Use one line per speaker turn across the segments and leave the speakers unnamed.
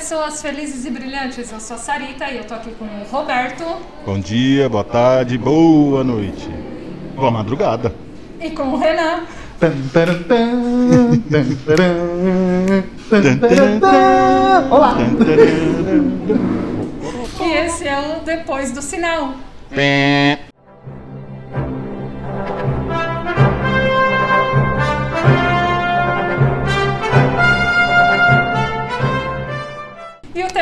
pessoas felizes e brilhantes. Eu sou a Sarita e eu tô aqui com o Roberto.
Bom dia, boa tarde, boa noite. Boa madrugada.
E com o Renan.
Olá!
E esse é o Depois do Sinal.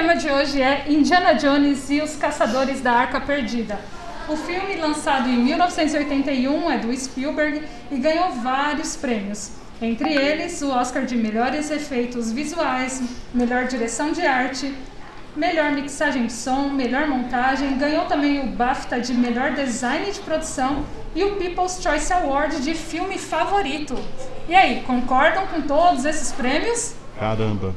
Tema de hoje é Indiana Jones e os Caçadores da Arca Perdida. O filme, lançado em 1981, é do Spielberg e ganhou vários prêmios. Entre eles, o Oscar de Melhores Efeitos Visuais, Melhor Direção de Arte, Melhor Mixagem de Som, Melhor Montagem, ganhou também o BAFTA de Melhor Design de Produção e o People's Choice Award de Filme Favorito. E aí, concordam com todos esses prêmios?
Caramba,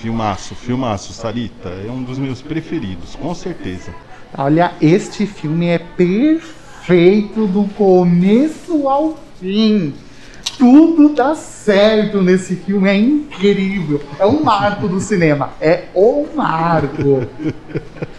filmaço, filmaço, Sarita. É um dos meus preferidos, com certeza.
Olha, este filme é perfeito do começo ao fim. Tudo dá certo nesse filme, é incrível. É um marco do cinema. É o marco.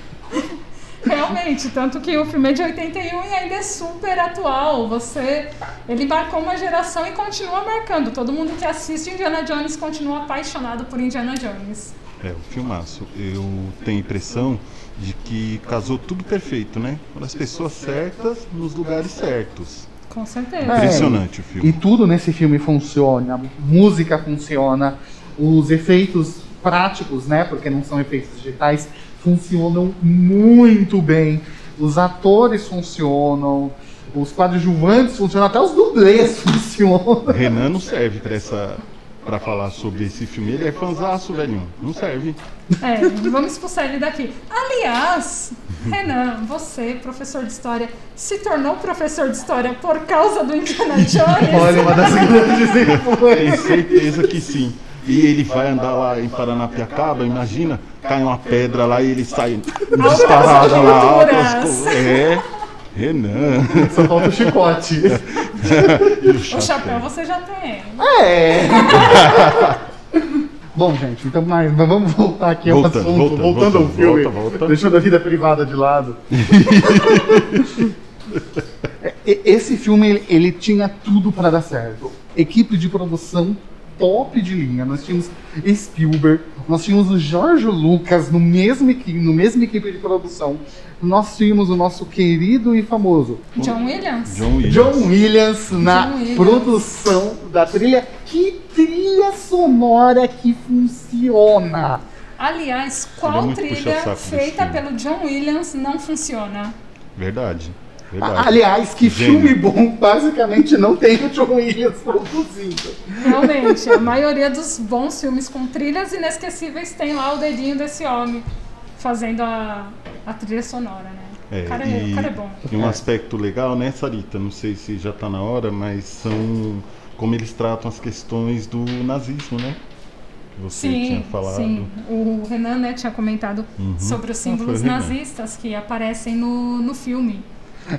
Realmente, tanto que o filme é de 81 e ainda é super atual. Você, ele marcou uma geração e continua marcando. Todo mundo que assiste Indiana Jones continua apaixonado por Indiana Jones.
É, o filmaço. Eu tenho a impressão de que casou tudo perfeito, né? As pessoas certas nos lugares certos.
Com certeza.
É.
Impressionante o
E
filme.
tudo nesse filme funciona. A música funciona, os efeitos práticos, né? Porque não são efeitos digitais, funcionam muito bem. Os atores funcionam, os coadjuvantes funcionam, até os dublês funcionam.
Renan não serve pra essa para falar sobre esse filme. Ele é fanzaço, velhinho. Não serve.
É, vamos expulsar ele daqui. Aliás, Renan, você, professor de história, se tornou professor de história por causa do Indiana Jones?
Olha, uma das grandes
Tenho certeza que sim. E ele vai andar lá em Paranapiacaba, imagina, cai uma pedra lá e ele sai disparado lá. altas É, Renan.
Só falta o chicote.
O
O
chapéu.
você já tem.
É. Bom, gente, então mas, mas vamos voltar aqui ao
Volta,
assunto.
volta,
voltando
volta,
ao filme.
volta, volta.
Deixando a vida privada de lado. Esse filme, ele, ele tinha tudo para dar certo. Equipe de produção top de linha. Nós tínhamos Spielberg, nós tínhamos o Jorge Lucas no mesmo, no mesmo equipe de produção. Nós tínhamos o nosso querido e famoso
John Williams?
John Williams.
John Williams na
John Williams.
produção da trilha. Que trilha sonora que funciona!
Aliás,
é
qual trilha feita pelo John Williams não funciona?
Verdade. Verdade.
Aliás, que
Gênio.
filme bom, basicamente não tem o John Williams produzindo.
Realmente, a maioria dos bons filmes com trilhas inesquecíveis tem lá o dedinho desse homem fazendo a, a trilha sonora, né?
É,
o, cara é,
e-
o cara é bom.
E um aspecto legal, né, Sarita? Não sei se já está na hora, mas são como eles tratam as questões do nazismo, né? Você tinha
Sim,
falado.
sim. O Renan né, tinha comentado
Uhum.
sobre os
Ah,
símbolos nazistas que aparecem no, no filme.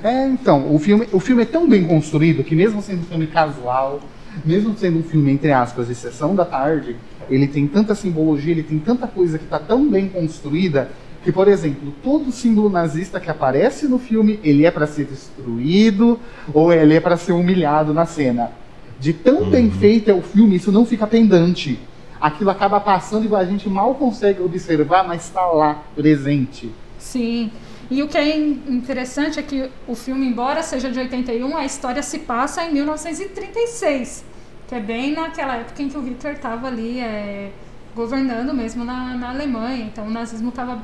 É, então, o filme, o filme é tão bem construído que mesmo sendo um filme casual, mesmo sendo um filme, entre aspas, de sessão da tarde, ele tem tanta simbologia, ele tem tanta coisa que está tão bem construída que, por exemplo, todo símbolo nazista que aparece no filme, ele é para ser destruído ou ele é para ser humilhado na cena. De tão bem feito é o filme, isso não fica pendante. Aquilo acaba passando e a gente mal consegue observar, mas está lá, presente.
Sim. E o que é in- interessante é que o filme, embora seja de 81, a história se passa em 1936, que é bem naquela época em que o Hitler estava ali é, governando mesmo na, na Alemanha. Então o nazismo estava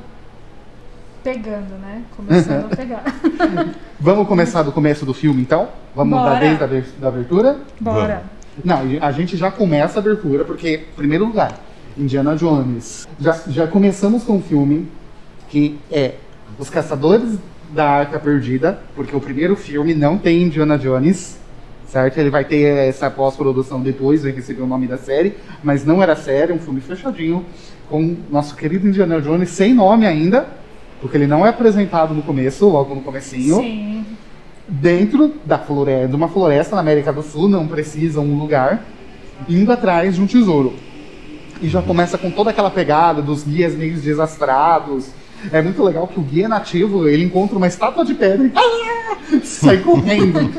pegando, né? Começando a pegar.
Vamos começar do começo do filme, então? Vamos
Bora.
dar desde a da abertura?
Bora.
Não, a gente já começa a abertura, porque, em primeiro lugar, Indiana Jones. Já, já começamos com um filme que é Os Caçadores da Arca Perdida, porque o primeiro filme não tem Indiana Jones, certo? Ele vai ter essa pós-produção depois, vai receber o nome da série, mas não era série, um filme fechadinho, com nosso querido Indiana Jones, sem nome ainda, porque ele não é apresentado no começo, logo no comecinho
Sim.
dentro da floresta, de uma floresta na América do Sul, não precisa um lugar, indo atrás de um tesouro. e já começa com toda aquela pegada dos guias meio desastrados. É muito legal que o guia nativo, ele encontra uma estátua de pedra e ah! sai correndo.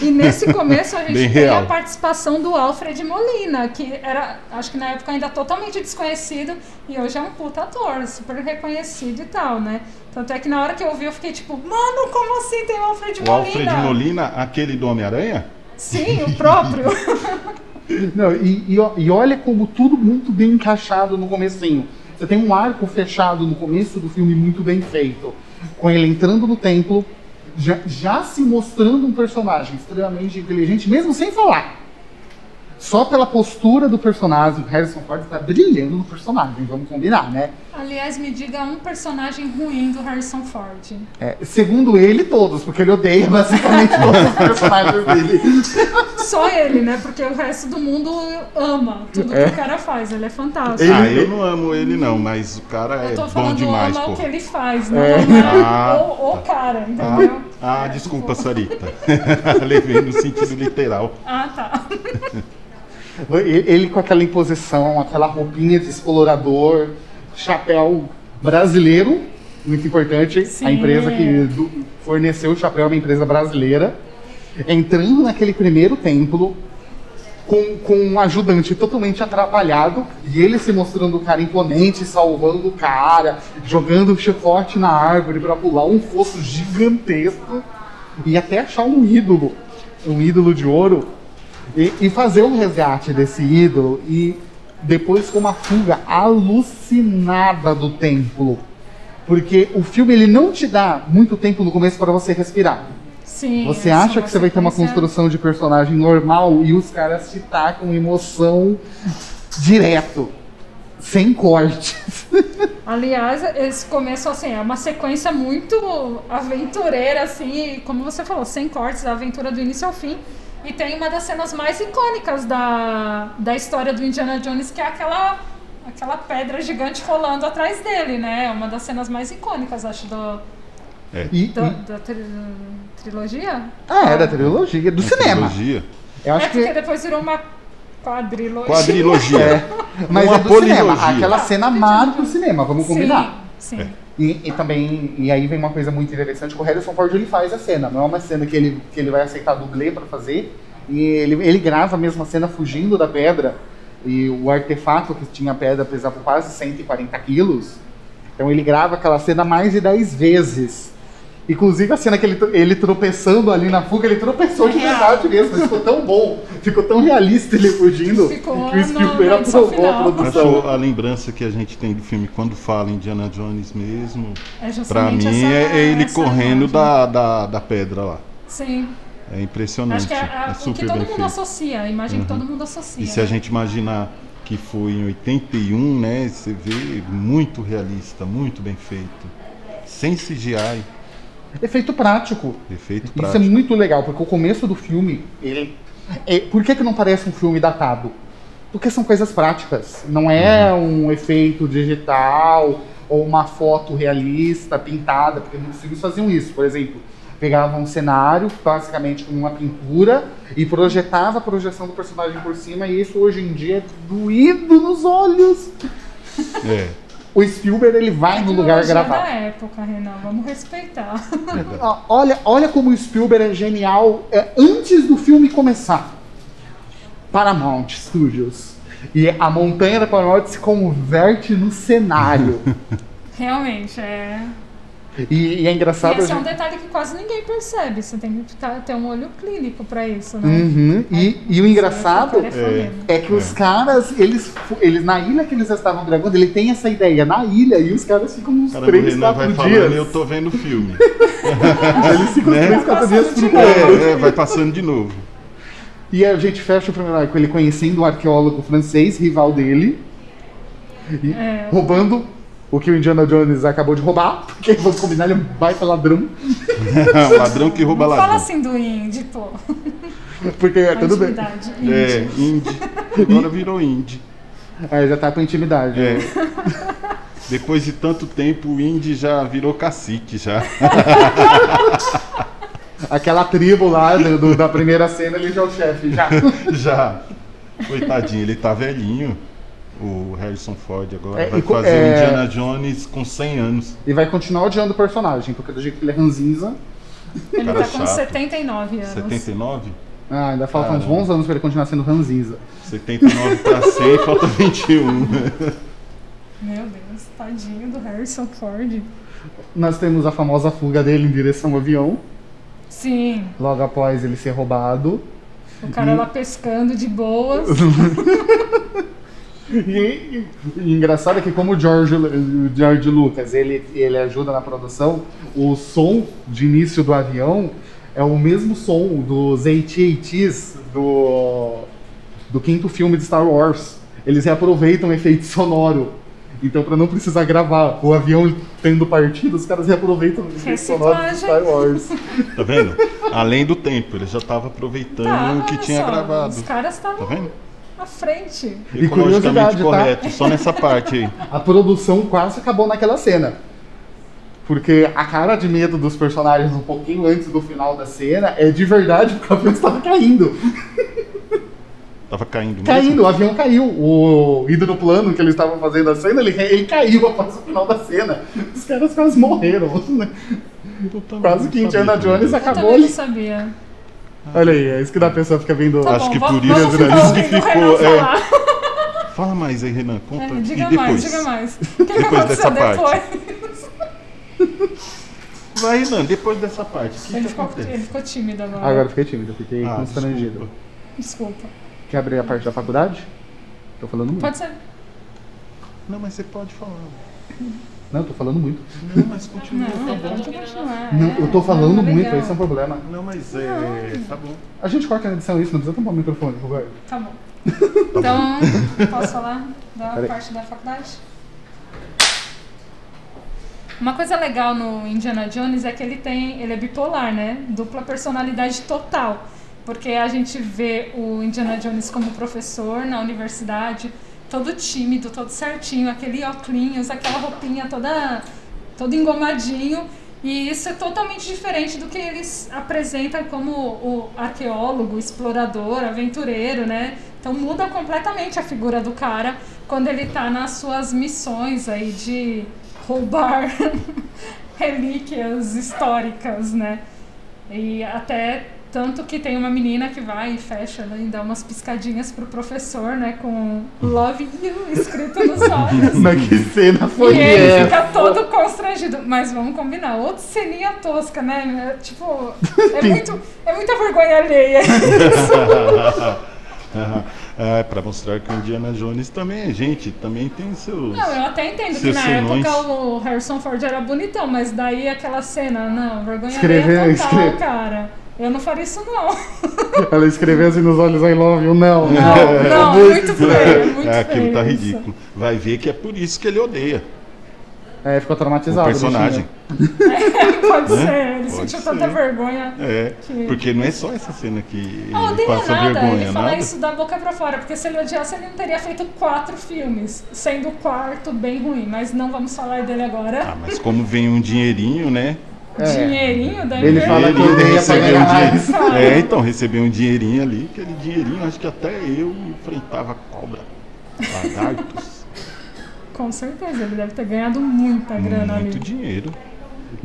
E nesse começo a gente
Bem
tem
real.
a participação do Alfred Molina, que era, acho que na época ainda totalmente desconhecido e hoje é um puta ator, super reconhecido e tal, né? Tanto é que na hora que eu vi eu fiquei tipo, mano, como assim tem o Alfred
O
Molina?
Alfred Molina, aquele do Homem-Aranha?
Sim, o próprio.
Não, e, e, e olha como tudo muito bem encaixado no comecinho. Você tem um arco fechado no começo do filme muito bem feito. Com ele entrando no templo, já, já se mostrando um personagem extremamente inteligente, mesmo sem falar. Só pela postura do personagem, o Harrison Ford está brilhando no personagem, vamos combinar, né?
Aliás, me diga um personagem ruim do Harrison Ford.
É, segundo ele, todos, porque ele odeia basicamente todos os personagens dele.
Só ele, né? Porque o resto do mundo ama tudo
É.
que o cara faz. Ele é fantástico.
Ele-
Ah, eu não amo ele não, mas o cara
Eu
é
tô
bom
falando
demais,
ama
pô.
o que ele faz, não
É.
ama
Ah,
o, o cara, entendeu?
Ah, ah, desculpa, Sarita. Levei no sentido literal.
Ah, tá.
Ele, ele com aquela imposição, aquela roupinha de explorador, chapéu brasileiro, muito importante.
Sim.
A empresa que forneceu o chapéu é uma empresa brasileira. Entrando naquele primeiro templo com, com um ajudante totalmente atrapalhado e ele se mostrando o cara imponente, salvando o cara, jogando o chicote na árvore para pular um fosso gigantesco e até achar um ídolo, um ídolo de ouro e, e fazer um resgate desse ídolo e depois com uma fuga alucinada do templo. Porque o filme ele não te dá muito tempo no começo para você respirar.
Sim.
Você acha que você vai ter uma construção de personagem normal e os caras te tacam emoção direto, sem cortes.
Aliás, esse começo, assim, é uma sequência muito aventureira, assim, como você falou, sem cortes, a aventura do início ao fim. E tem uma das cenas mais icônicas da, da história do Indiana Jones, que é aquela, aquela pedra gigante rolando atrás dele, né? É uma das cenas mais icônicas, acho, do,
E,
do-
e-
da tri- trilogia.
ah, é da trilogia, do cinema.
Trilogia.
Eu
É
acho
porque
que
depois virou uma quadrilogia.
Quadrilogia.
é, mas
Uma
é do cinema.
polilogia.
Aquela cena marca o cinema, vamos combinar.
Sim, sim.
E, e também, e aí vem uma coisa muito interessante, o Harrison Ford ele faz a cena, não é uma cena que ele, que ele vai aceitar dublê para fazer, e ele, ele grava a mesma cena fugindo da pedra, e o artefato que tinha a pedra pesava quase 140 quilos, então ele grava aquela cena mais de 10 vezes. Inclusive a cena que ele, ele tropeçando ali na fuga, ele tropeçou de
É
verdade mesmo, ficou tão bom, ficou tão realista ele fugindo,
Ficou
que o Spielberg aprovou a produção.
A lembrança que a gente tem do filme quando fala Indiana Jones mesmo.
É
Pra mim
essa-
é ele correndo
imagem.
da, da, da pedra lá.
Sim.
É impressionante.
Acho que é, a-
é
o que
super
todo
bem
mundo
feito.
associa, a imagem que todo mundo associa.
E se a
né?
gente imaginar que foi em 81, né? Você vê muito realista, muito bem feito. Sem CGI,
Efeito prático.
efeito
Isso é
prático.
muito legal, porque o começo do filme, ele. é- por que, que não parece um filme datado? Porque são coisas práticas. Não é um efeito digital ou uma foto realista, pintada, porque muitos filmes faziam isso. Por exemplo, pegavam um cenário, basicamente com uma pintura, e projetava a projeção do personagem por cima, e isso hoje em dia é doído nos olhos.
É,
O Spielberg ele vai no lugar
Tecnologia
gravar.
da época, Renan, vamos respeitar.
Ó, Olha, olha como o Spielberg é genial é, antes do filme começar. Paramount Studios. E a montanha da Paramount se converte no cenário.
Realmente, é.
E, e é
E
engraçado.
esse é
a
um
gente-
detalhe que quase ninguém percebe. Você tem que tá- ter um olho clínico pra isso, né?
Uhum, e, e o engraçado
é
é que os caras, eles, eles, na ilha que eles estavam gravando, ele tem essa ideia na ilha e os caras ficam uns
Caramba, o
3,
Renan
4
vai
dias.
falando e eu tô vendo o filme.
Eles ficam
Né?
3, 4 dias.
É, é, vai passando de novo.
E a gente fecha o primeiro arco ele conhecendo o arqueólogo francês, rival dele, e
É.
roubando o que o Indiana Jones acabou de roubar, porque vamos combinar, ele é um baita ladrão,
ladrão que rouba
Não
ladrão.
fala assim do indie, pô.
porque é tudo bem.
Intimidade.
É,
indie.
indie. Agora virou indie.
Aí já tá com intimidade.
É. Depois de tanto tempo, o indie já virou cacique já.
Aquela tribo lá do- do- da primeira cena, ele já é o chefe, já.
Já. Coitadinho, ele tá velhinho. O Harrison Ford agora
É,
vai
e
fazer
é-
o Indiana Jones com 100 anos.
E vai continuar odiando o personagem, porque do jeito que ele é ranzinza.
Ele
Cara
tá com
chato.
79 anos.
79?
Ah, ainda faltam uns bons anos pra ele continuar sendo ranzinza.
79 pra 100, falta 21.
Meu Deus, tadinho do Harrison Ford.
Nós temos a famosa fuga dele em direção ao avião,
Sim,
logo após ele ser roubado.
o cara lá pescando de boas.
E, e engraçado é que como o George, o George Lucas ele, ele ajuda na produção, o som de início do avião é o mesmo som dos AT-ATs do, do quinto filme de Star Wars. Eles reaproveitam o efeito sonoro. Então, para não precisar gravar o avião tendo partido, os caras reaproveitam o efeito sonoro de Star Wars.
Tá vendo? Além do tempo, ele já tava aproveitando
Tá,
o que tinha
só,
gravado.
Os caras
Tá
estavam
vendo?
À frente.
E curiosidade, tá?
correto, só nessa parte aí.
A produção quase acabou naquela cena. Porque a cara de medo dos personagens um pouquinho antes do final da cena é de verdade porque o avião estava caindo.
Tava caindo mesmo.
Caindo, o avião caiu. O hidroplano que eles estavam fazendo a cena, ele, ele caiu após o final da cena. Os caras quase morreram. né? Quase que Indiana. Jones
Eu
acabou
também não sabia.
Olha aí, é isso que dá a pessoa fica vendo.
Tá
Acho
bom,
que por isso-
ficar
por isso que ficou, é. Fala mais aí, Renan. Conta.
É,
e
diga
depois?
mais, diga mais. O que, que
Depois
aconteceu
dessa parte.
depois?
Vai, Renan, depois dessa parte. Que,
Ele
que
ficou,
acontece?
ele ficou tímido agora.
Agora eu fiquei tímido, fiquei
Ah,
constrangido.
desculpa.
Desculpa.
Quer abrir a parte da faculdade? Tô falando muito.
Pode ser.
Não, mas você pode falar.
Não, tô falando muito.
Não, mas continua,
Não,
tá bom.
pode continuar.
Não,
é,
eu tô falando
é
muito, esse é um problema.
Não, mas é. Tá bom.
A gente corta na edição isso, não precisa tampar o microfone, Roberto.
Tá bom. Então, posso falar da
Peraí.
parte da faculdade? Uma coisa legal no Indiana Jones é que ele tem, ele é bipolar, né? Dupla personalidade total. Porque a gente vê o Indiana Jones como professor na universidade, todo tímido, todo certinho, aquele óculos, aquela roupinha toda todo engomadinho. E isso é totalmente diferente do que eles apresentam como o arqueólogo, explorador, aventureiro, né? Então muda completamente a figura do cara quando ele tá nas suas missões aí de roubar relíquias históricas, né? E até tanto que tem uma menina que vai e fecha né, e dá umas piscadinhas pro professor, né? Com Love You escrito nos olhos.
Mas que cena foi
E ele
essa?
fica todo constrangido. Mas vamos combinar, outra ceninha tosca, né? É, Tipo, é, muito, é muita vergonha alheia.
é, pra mostrar que o Indiana Jones também é gente, também tem seus.
Não, eu até entendo que na
senões.
época o Harrison Ford era bonitão, mas daí aquela cena, não, vergonha
Escreveu,
alheia total,
escreve-
cara. Eu não faria isso, não.
Ela escreveu assim nos olhos I love you, não.
Não, não, muito feio, muito
é, aquilo
feio
tá
isso.
ridículo. Vai ver que é por isso que ele odeia
É, ficou
o
traumatizado.
personagem.
Pode
Né?
ser, ele
Pode
sentiu
ser.
tanta vergonha.
É,
Que-
porque não é só essa cena que
Não
ele
odeia
passa
nada,
vergonha,
ele fala
nada.
isso da boca pra fora, porque se ele odiasse, ele não teria feito quatro filmes, sendo o quarto bem ruim, mas não vamos falar dele agora.
Ah, mas como vem um dinheirinho, né?
É.
Dinheirinho da
Ele fala que pra
recebeu um
mais.
dinheirinho. É, então, recebeu um dinheirinho ali, aquele dinheirinho, acho que até eu enfrentava cobra, lagartos,
Com certeza, ele deve ter ganhado muita grana
muito
ali.
dinheiro.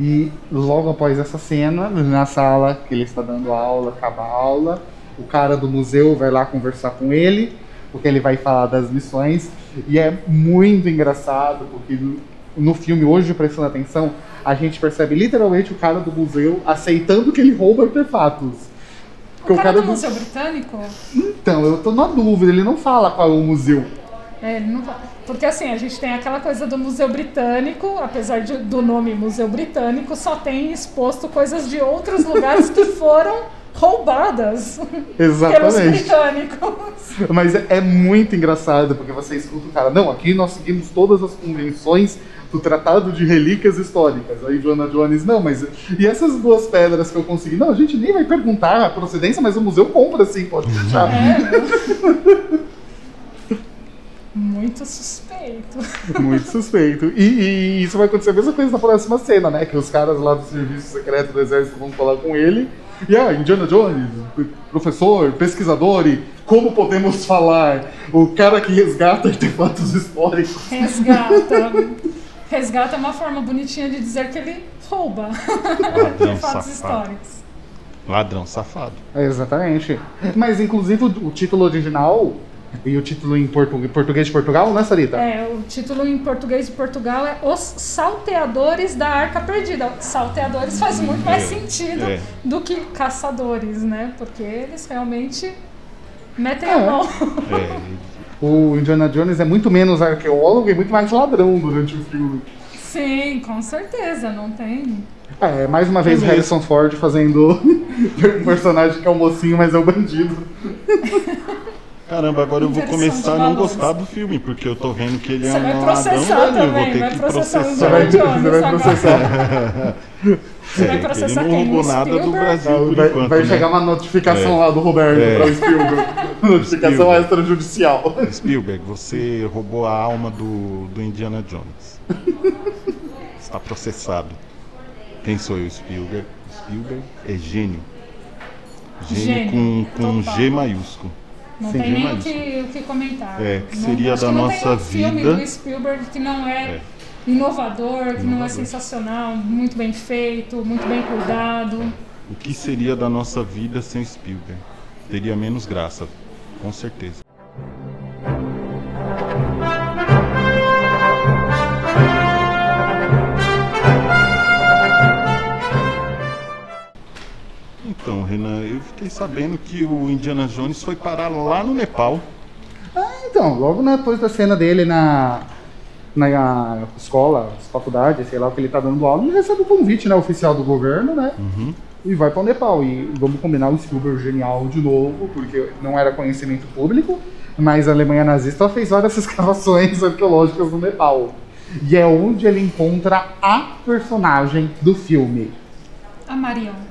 E logo após essa cena, na sala que ele está dando aula, acaba a aula, o cara do museu vai lá conversar com ele, porque ele vai falar das missões. E é muito engraçado, porque no, filme, hoje, prestando atenção, a gente percebe literalmente o cara do museu aceitando que ele rouba artefatos. Porque
O cara do Museu Britânico,
Então, eu tô na dúvida, ele não fala qual é o museu.
é, ele não vai. Porque assim, a gente tem aquela coisa do Museu Britânico, apesar de- do nome Museu Britânico, só tem exposto coisas de outros lugares que foram roubadas pelos
Exatamente.
britânicos.
Mas é, é muito engraçado, porque você escuta o cara, não, aqui nós seguimos todas as convenções do Tratado de Relíquias Históricas. Aí Joana Jones, não, mas e essas duas pedras que eu consegui? Não, a gente nem vai perguntar a procedência, mas o museu compra sim, pode deixar.
É. Muito suspeito.
Muito suspeito. E, e isso vai acontecer a mesma coisa na próxima cena, né? Que os caras lá do Serviço Secreto do Exército vão falar com ele. E ah, Indiana Jones, professor, pesquisador e como podemos falar? O cara que resgata artefatos históricos.
Resgata. Resgata é uma forma bonitinha de dizer que ele rouba
Ladrão
artefatos
safado.
históricos.
Ladrão safado.
É, Exatamente. Mas, inclusive, o, o título original e o título em portu- português de Portugal, né, Sarita?
É, o título em português de Portugal é Os Salteadores da Arca Perdida. Salteadores faz muito mais
É,
sentido
é.
do que caçadores, né? Porque eles realmente metem
É.
a mão.
É,
O Indiana Jones é muito menos arqueólogo e muito mais ladrão durante o filme.
Sim, com certeza, não tem.
É, mais uma vez
mesmo.
Harrison Ford fazendo um personagem que é o mocinho, mas é o bandido.
Caramba, agora eu vou começar a não gostar do filme, porque eu tô vendo que ele é
Você
um
vai
ladrão,
processar
velho, eu vou ter
vai
que
processar
Você vai, você
Jones
vai processar.
Você vai
É,
processar
ele não roubou nada do? Brasil por
Vai,
enquanto,
vai
né?
chegar uma notificação
É.
lá do Roberto
É.
para o Spielberg. Notificação
Spielberg.
extrajudicial.
Spielberg, você roubou a alma do, do Indiana Jones. Está processado. Quem sou eu, Spielberg? Spielberg é gênio. Gênio,
Gênio,
com, com
total.
G maiúsculo.
Não
Sim,
tem nem o que, o que comentar.
É, que
Não-
seria
acho
da
não
nossa
tem um filme
vida.
do Spielberg que não é,
É.
inovador, que não é
Inovador.
sensacional, muito bem feito, muito bem cuidado.
O que seria da nossa vida sem Spielberg? Teria menos graça, com certeza. Então, Renan, eu fiquei sabendo que o Indiana Jones foi parar lá no Nepal.
Então, logo depois da cena dele na, na escola, faculdade, sei lá o que ele tá dando aula, ele recebe o convite né, oficial do governo, né? E vai para o Nepal. E vamos combinar o Spielberg genial de novo, porque não era conhecimento público, mas a Alemanha nazista fez várias escavações arqueológicas no Nepal. E é onde ele encontra a personagem do filme.
A Marion.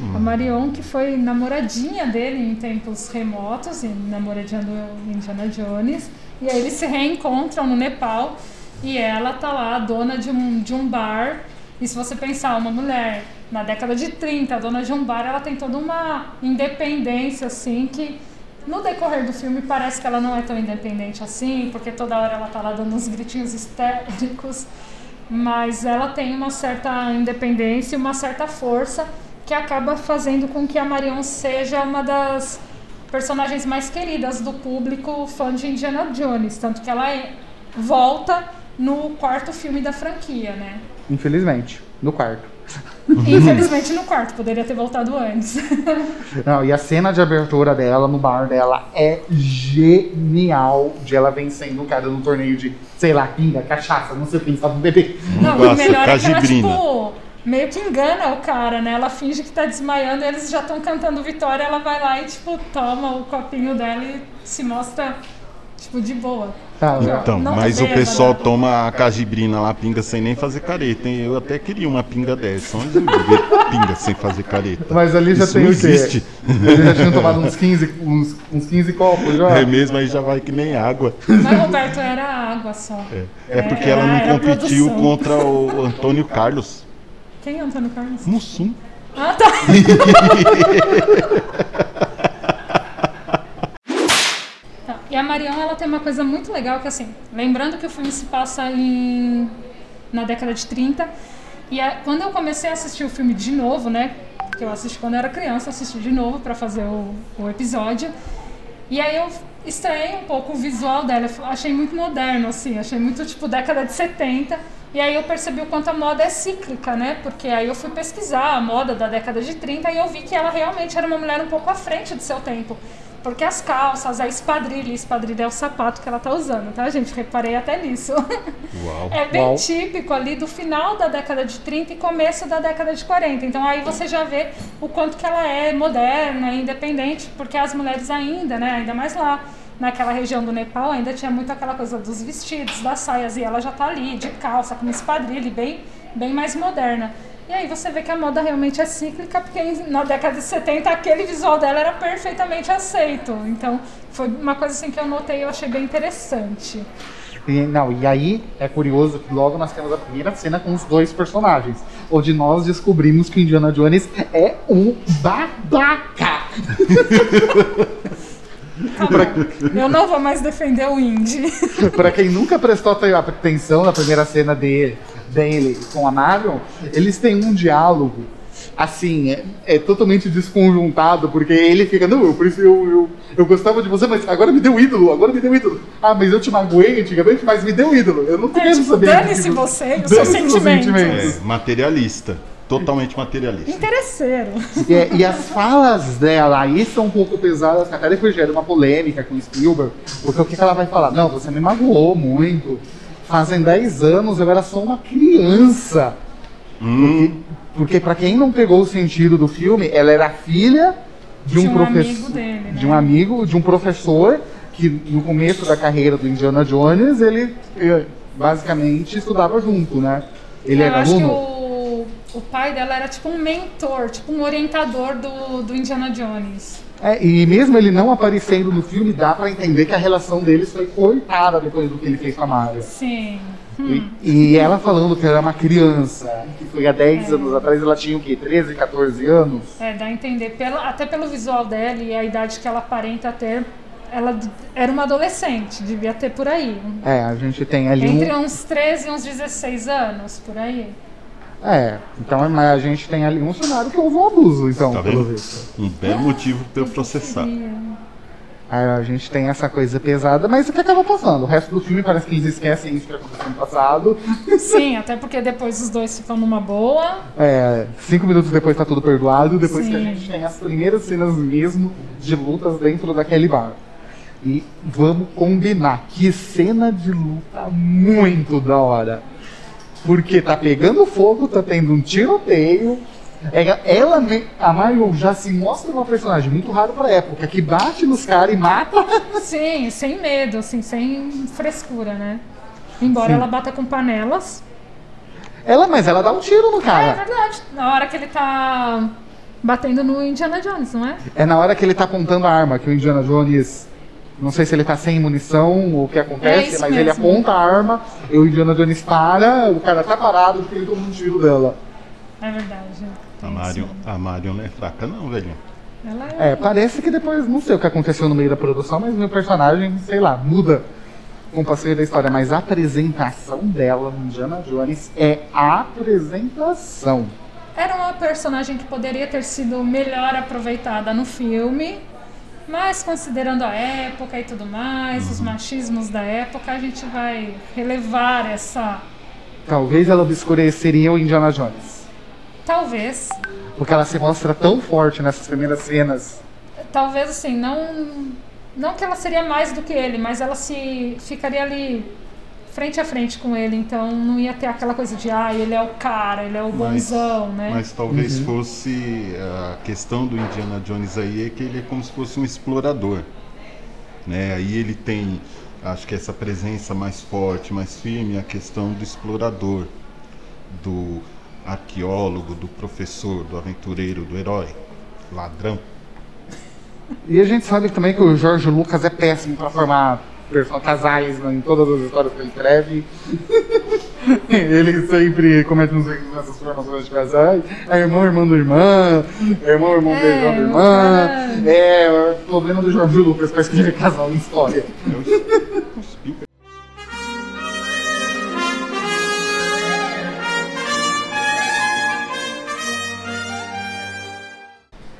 Hum.
A Marion, que foi namoradinha dele em tempos remotos, namoradinha do Indiana Jones. E aí eles se reencontram no Nepal e ela tá lá, dona de um, de um bar. E se você pensar, uma mulher na década de 30, dona de um bar, ela tem toda uma independência, assim, que no decorrer do filme parece que ela não é tão independente assim, porque toda hora ela tá lá dando uns gritinhos histéricos mas ela tem uma certa independência e uma certa força que acaba fazendo com que a Marion seja uma das personagens mais queridas do público fã de Indiana Jones, tanto que ela é- volta no quarto filme da franquia, né?
Infelizmente, no quarto.
Infelizmente no quarto, poderia ter voltado antes.
Não, e a cena de abertura dela, no bar dela, é genial de ela vencendo o cara no torneio de, sei lá, pinga, cachaça, não sei o que estavam bebendo.
Não, o
Nossa,
melhor é que ela, tipo, meio que engana o cara, né? Ela finge que tá desmaiando, eles já estão cantando vitória, ela vai lá e, tipo, toma o copinho dela e se mostra, tipo, de boa.
Tá,
Então,
Não
mas o pessoal toma a cajibrina lá, pinga sem nem fazer careta. hein? Eu até queria uma pinga dessa. Onde eu vi pinga sem fazer careta?
Mas ali já
Isso
tem
não
o quê?
existe.
Eles já tinham tomado uns 15, uns, uns 15 copos já.
É mesmo, aí já vai que nem água.
Mas, Roberto, era água só.
É, É porque ela
era
não competiu contra o Antônio Carlos
Quem é Antônio Carlos?
Mussum.
Ah, tá. Tá, E a Marion, ela tem uma coisa muito legal que, assim, lembrando que o filme se passa em, na década de 30, e a- quando eu comecei a assistir o filme de novo, né, que eu assisti quando eu era criança, assisti de novo pra fazer o, o episódio, e aí eu estranhei um pouco o visual dela, eu achei muito moderno, assim, achei muito, tipo, década de 70, e aí eu percebi o quanto a moda é cíclica, né, porque aí eu fui pesquisar a moda da década de 30 e eu vi que ela realmente era uma mulher um pouco à frente do seu tempo. Porque as calças, a espadrilha, espadrilha é o sapato que ela tá usando, tá, gente? Reparei até nisso.
Uau.
É bem
Uau.
típico ali do final da década de 30 e começo da década de 40. Então aí você já vê o quanto que ela é moderna, independente, porque as mulheres ainda, né, ainda mais lá naquela região do Nepal, ainda tinha muito aquela coisa dos vestidos, das saias, e ela já tá ali de calça, com espadrilha, e bem, bem mais moderna. E aí você vê que a moda realmente é cíclica, porque na década de 70 aquele visual dela era perfeitamente aceito. Então foi uma coisa assim que eu notei e eu achei bem interessante.
E, não, e aí é curioso que logo nós temos a primeira cena com os dois personagens, onde nós descobrimos que o Indiana Jones é um babaca.
Tá bom. Eu não vou mais defender o Indy.
pra quem nunca prestou atenção na primeira cena dele, dele com a Marion, eles têm um diálogo assim, é, é, totalmente desconjuntado, porque ele fica, não, eu, eu, eu, eu gostava de você, mas agora me deu ídolo, agora me deu ídolo. Ah, mas eu te magoei antigamente, mas me deu ídolo. Eu não
é,
quero
tipo,
saber.
Dane-se você e os seus sentimentos. sentimentos.
É, materialista. Totalmente materialista.
Interesseiro.
E, e, as falas dela aí são um pouco pesadas, até depois gera uma polêmica com Spielberg, porque o que ela vai falar? Não, você me magoou muito. Fazem 10 anos eu era só uma criança.
Hum.
Porque, para quem não pegou o sentido do filme, ela era filha de um,
de um
professor,
né?
de um amigo, de um professor que no começo da carreira do Indiana Jones ele eh, basicamente estudava junto, né? Ele
eu
era
acho
aluno.
O, pai dela era tipo um mentor, tipo um orientador do, do Indiana Jones.
É, e mesmo ele não aparecendo no filme, dá para entender que a relação deles foi cortada depois do que ele fez com a Mario.
Sim.
Hum. E, e, ela falando que era uma criança, que foi há 10 é. anos atrás, ela tinha o quê? 13, 14 anos?
É, dá a entender, pelo, até pelo visual dela e a idade que ela aparenta ter, ela era uma adolescente, devia ter por aí.
É, a gente tem ali.
Entre uns 13 e uns 16 anos, por aí.
É, então a gente tem ali um cenário que houve um abuso, então,
tá
pelo visto.
Um belo motivo para eu processar.
Aí a gente tem essa coisa pesada, mas o que acaba passando? O resto do filme parece que eles esquecem isso que aconteceu no passado.
Sim, até porque depois os dois ficam numa boa.
É, cinco minutos depois tá tudo perdoado, depois
Sim.
que a gente tem as primeiras cenas mesmo de lutas dentro daquele bar. E vamos combinar, que cena de luta muito da hora. Porque tá pegando fogo, tá tendo um tiroteio. Ela, ela a Mario já se mostra uma personagem muito raro pra época, que bate nos caras e mata.
Sim, sem medo, assim, sem frescura, né? Embora Sim. ela bata com panelas.
Ela, mas ela dá um tiro no cara.
É, é verdade. Na hora que ele tá batendo no Indiana Jones, não é?
É na hora que ele tá apontando a arma, que o Indiana Jones não sei se ele tá sem munição ou o que acontece,
é
mas
mesmo.
ele aponta a arma, e o Indiana Jones para, o cara tá parado porque ele toma um tiro dela.
É verdade.
A Marion, a Marion não é fraca não, velho.
Ela é...
é, parece que depois, não sei o que aconteceu no meio da produção, mas meu personagem, sei lá, muda com o passeio da história. Mas a apresentação dela no Indiana Jones é a apresentação.
Era uma personagem que poderia ter sido melhor aproveitada no filme, mas considerando a época e tudo mais, uhum. os machismos da época, a gente vai relevar essa.
Talvez ela obscureceria o Indiana Jones.
Talvez.
Porque ela se mostra tão forte nessas primeiras cenas.
Talvez assim, não. Não que ela seria mais do que ele, mas ela se ficaria ali frente a frente com ele, então não ia ter aquela coisa de ah, ele é o cara, ele é o bonzão, né?
Mas talvez uhum. fosse a questão do Indiana Jones aí é que ele é como se fosse um explorador, né? Aí ele tem, acho que essa presença mais forte, mais firme, a questão do explorador, do arqueólogo, do professor, do aventureiro, do herói, ladrão.
E a gente sabe também que o Jorge Lucas é péssimo para formar casais em todas as histórias que ele escreve. ele sempre comete uns nessas formações de casais. É irmão, irmão do irmã, é irmão, irmão é, do irmão da irmã. É, o problema do Jorge Lucas para escrever casal em história.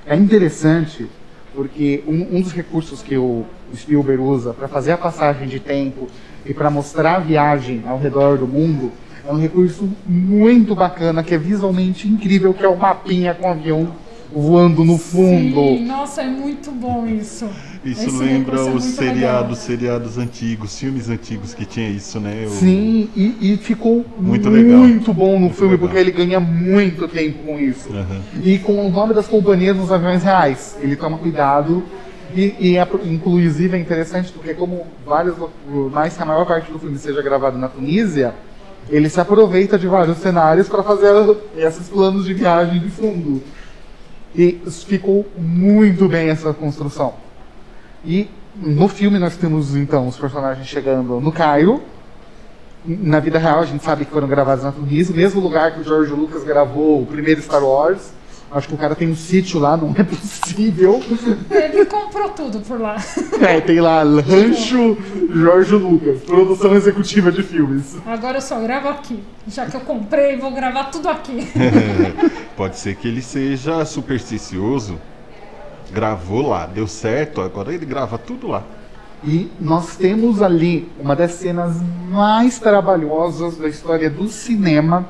É interessante porque um, um dos recursos que o Spielberg usa para fazer a passagem de tempo e para mostrar a viagem ao redor do mundo é um recurso muito bacana, que é visualmente incrível, que é o mapinha com o avião voando no fundo.
Sim, nossa, é muito bom isso.
Isso Esse lembra os é seriados, seriados antigos, filmes antigos que tinha isso, né?
O... Sim, e, e, ficou muito, muito bom no muito filme, legal. porque ele ganha muito tempo com isso.
Uhum.
E com o nome das companhias nos aviões reais. Ele toma cuidado. E, e é, inclusive é interessante porque como vários, mais que a maior parte do filme seja gravado na Tunísia, ele se aproveita de vários cenários para fazer esses planos de viagem de fundo. E ficou muito bem essa construção. E no filme nós temos então os personagens chegando no Cairo. Na vida real a gente sabe que foram gravados na Tunísia, mesmo lugar que o George Lucas gravou o primeiro Star Wars, Acho que o cara tem um sítio lá, não é possível.
Ele comprou tudo por lá.
É, tem lá Rancho Jorge Lucas, produção executiva de filmes.
Agora eu só gravo aqui. Já que eu comprei, vou gravar tudo aqui.
Pode ser que ele seja supersticioso. Gravou lá, deu certo, agora ele grava tudo lá.
E nós temos ali uma das cenas mais trabalhosas da história do cinema,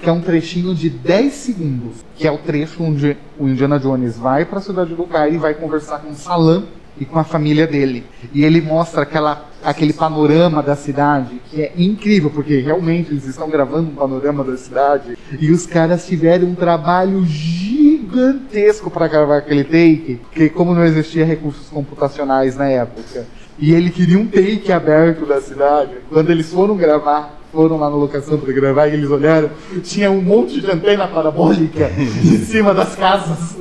que é um trechinho de 10 segundos, que é o trecho onde o Indiana Jones vai para a cidade do Cairo e vai conversar com Salam e com a família dele. E ele mostra aquela, aquele panorama da cidade, que é incrível, porque realmente eles estão gravando um panorama da cidade e os caras tiveram um trabalho gigantesco para gravar aquele take, porque como não existia recursos computacionais na época, e ele queria um take aberto da cidade, quando eles foram gravar foram lá na locação para gravar e eles olharam, tinha um monte de antena parabólica em cima das casas.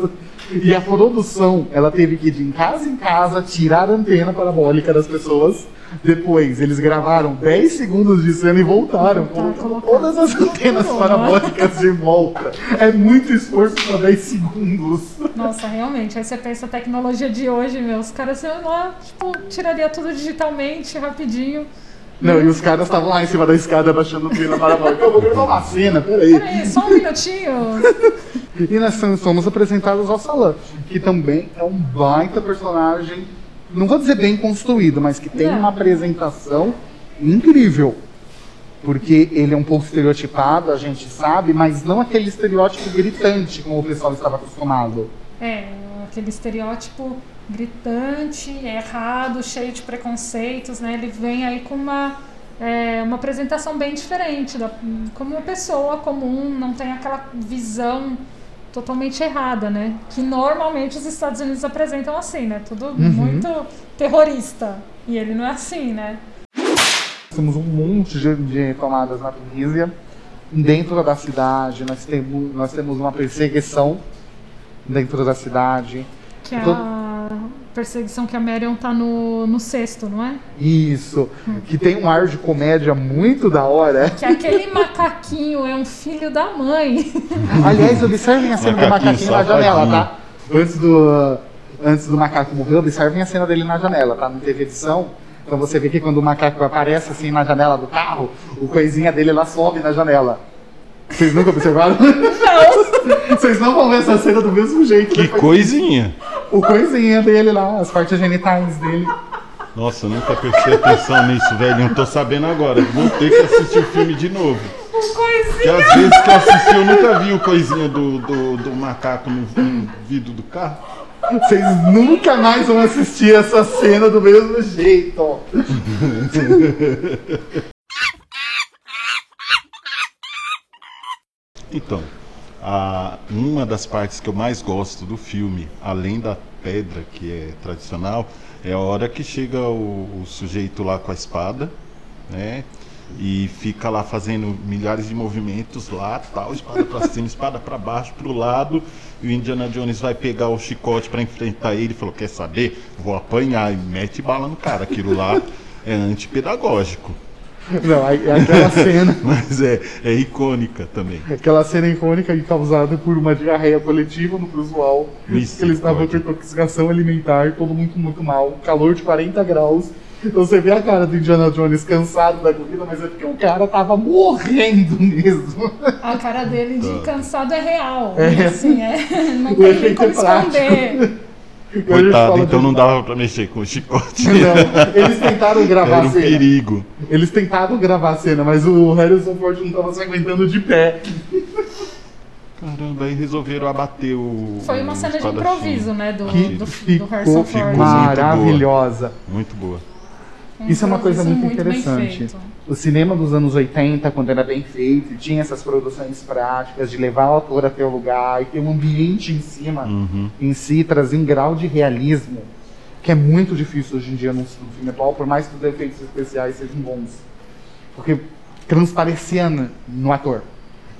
E a produção, ela teve que ir de casa em casa tirar a antena parabólica das pessoas. Depois, eles gravaram 10 segundos de cena e voltaram. Colocaram todas as antenas parabólicas de volta. É muito esforço para 10 segundos.
Nossa, realmente. Aí você pensa a tecnologia de hoje, meu. Os caras, sei lá, tipo, tiraria tudo digitalmente, rapidinho.
Não, e os caras estavam lá em cima da escada baixando o pino parabólica. Eu vou gravar uma cena, peraí.
Peraí, só um minutinho.
E nós somos apresentados ao Salam, que também é um baita personagem, não vou dizer bem construído, mas que tem
Não.
uma apresentação incrível. Porque ele é um pouco estereotipado, a gente sabe, mas não aquele estereótipo gritante como o pessoal estava acostumado.
É, aquele estereótipo gritante, errado, cheio de preconceitos, né? Ele vem aí com uma, é, uma apresentação bem diferente, da, como uma pessoa comum, não tem aquela visão totalmente errada, né? Que normalmente os Estados Unidos apresentam assim, né? Tudo muito terrorista. E ele não é assim, né?
Temos um monte de, de tomadas na Tunísia. Dentro da cidade, nós temos, nós temos uma perseguição dentro da cidade.
Que é a perseguição que a Marion tá no, no sexto, não é?
Isso, que tem um ar de comédia muito da hora.
Que aquele macaquinho é um filho da mãe.
Aliás, observem a cena do
Macaquinho
macaquinho na janela, tá? Antes do, antes do macaco morrer, observem a cena dele na janela, tá? Não teve edição. Então você vê que quando o macaco aparece assim na janela do carro, o coisinha dele lá sobe na janela. Vocês nunca observaram? Não! Vocês não vão ver essa cena do mesmo jeito.
Que
depois-
coisinha!
O coisinha dele lá, as partes genitais dele.
Nossa, eu nunca prestei atenção nisso, velho. Eu tô sabendo agora. Vou ter que assistir o filme de novo. Porque
coisinha.
às vezes que eu assisti, eu nunca vi o coisinha do, do, do macaco no, no vidro do carro.
Vocês nunca mais vão assistir essa cena do mesmo jeito.
Então, a, uma das partes que eu mais gosto do filme, além da pedra que é tradicional, é a hora que chega o, o sujeito lá com a espada, né? E fica lá fazendo milhares de movimentos lá, tal, espada pra cima, espada pra baixo, pro lado, e o Indiana Jones vai pegar o chicote pra enfrentar ele falou: "Quer saber? Vou apanhar" e mete bala no cara. Aquilo lá é antipedagógico,
Não, é aquela cena.
mas é, é icônica também.
Aquela cena icônica e causada por uma diarreia coletiva no pessoal.
Misericórdia.
Que eles estavam com intoxicação alimentar, todo muito, muito mal. Calor de 40 graus. Então você vê a cara do Indiana Jones cansado da corrida, mas é porque o cara tava morrendo mesmo.
A cara dele de cansado é real.
É.
Assim, é. Não
O
tem
efeito
como
é prático.
Coitado, então não dava pra mexer com o chicote.
Não, eles tentaram gravar
Era
a
um
cena.
perigo.
Eles tentaram gravar a cena, mas o Harrison Ford não tava se aguentando de pé.
Caramba, aí resolveram abater o.
Foi uma cena de improviso, né? Do,
Que
do, do
ficou,
Harrison
ficou
Ford.
maravilhosa.
Muito boa.
Um
Isso é uma coisa muito
bem
interessante. O cinema dos anos 80, quando era bem feito, tinha essas produções práticas de levar o ator até o lugar e ter um ambiente em cima,
Uhum.
em si, trazia um grau de realismo que é muito difícil hoje em dia no, no filme atual, por mais que os efeitos especiais sejam bons. Porque transparecia no, no ator.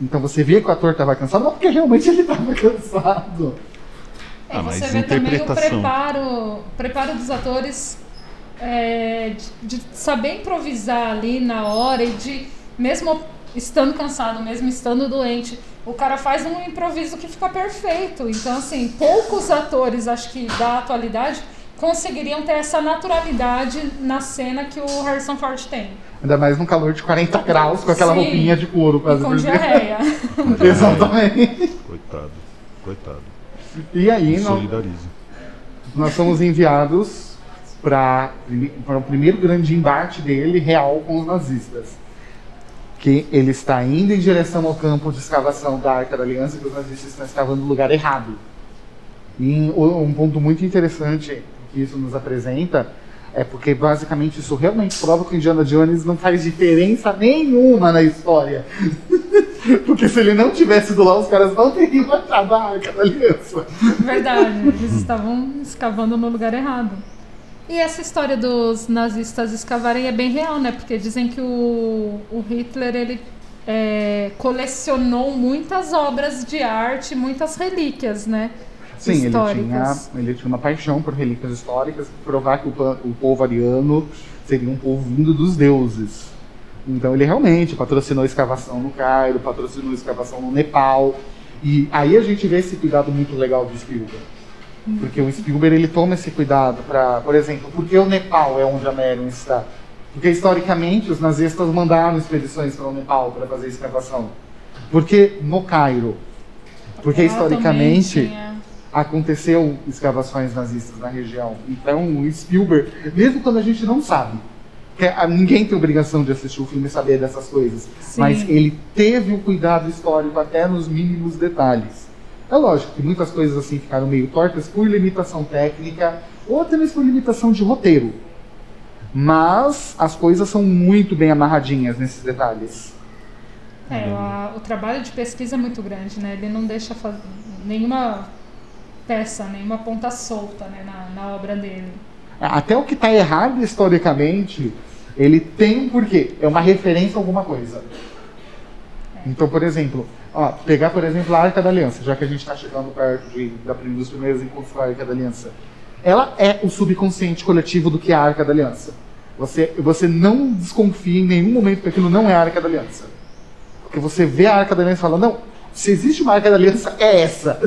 Então você via que o ator estava cansado, não porque realmente ele estava cansado.
É,
Ah,
você
mas
vê também o
interpretação.
preparo, o preparo dos atores é, de, de saber improvisar ali na hora e de, mesmo estando cansado, mesmo estando doente, o cara faz um improviso que fica perfeito. Então, assim, poucos atores, acho que da atualidade, conseguiriam ter essa naturalidade na cena que o Harrison Ford tem.
Ainda mais no calor de 40 graus, com aquela
Sim.
roupinha de couro.
E
quase
com
por cima.
diarreia.
Exatamente.
Coitado, coitado.
E aí, nós, nós somos enviados para o primeiro grande embate dele, real, com os nazistas. Que ele está indo em direção ao campo de escavação da Arca da Aliança, que os nazistas estão escavando no lugar errado. E um ponto muito interessante que isso nos apresenta é porque basicamente isso realmente prova que o Indiana Jones não faz diferença nenhuma na história. porque se ele não tivesse do lá, os caras não teriam achado a Arca da Aliança.
Verdade, eles estavam escavando no lugar errado. E essa história dos nazistas escavarem é bem real, né? Porque dizem que o, o Hitler ele é, colecionou muitas obras de arte, muitas relíquias, né?
Sim, ele tinha, ele tinha uma paixão por relíquias históricas, provar que o, o povo ariano seria um povo vindo dos deuses. Então ele realmente patrocinou escavação no Cairo, patrocinou escavação no Nepal. E aí a gente vê esse cuidado muito legal do Spielberg. Porque o Spielberg ele toma esse cuidado para, por exemplo, por que o Nepal é onde a Marion está? Porque historicamente os nazistas mandaram expedições para o Nepal para fazer escavação. Porque no Cairo? Porque historicamente aconteceu escavações nazistas na região. Então, o Spielberg, mesmo quando a gente não sabe, ninguém tem obrigação de assistir o filme e saber dessas coisas,
Sim.
mas ele teve o cuidado histórico até nos mínimos detalhes. É lógico que muitas coisas assim ficaram meio tortas por limitação técnica ou até mesmo por limitação de roteiro. Mas as coisas são muito bem amarradinhas nesses detalhes.
É, a- o trabalho de pesquisa é muito grande, né? Ele não deixa nenhuma peça, nenhuma ponta solta né, na, na obra dele.
Até o que está errado historicamente, ele tem um porquê. É uma referência a alguma coisa. Então, por exemplo, ó, pegar, por exemplo, a Arca da Aliança, já que a gente está chegando perto de, da, dos primeiros encontros com a Arca da Aliança. Ela é o subconsciente coletivo do que é a Arca da Aliança. Você, você não desconfia em nenhum momento que aquilo não é a Arca da Aliança. Porque você vê a Arca da Aliança e fala, não, se existe uma Arca da Aliança, é essa.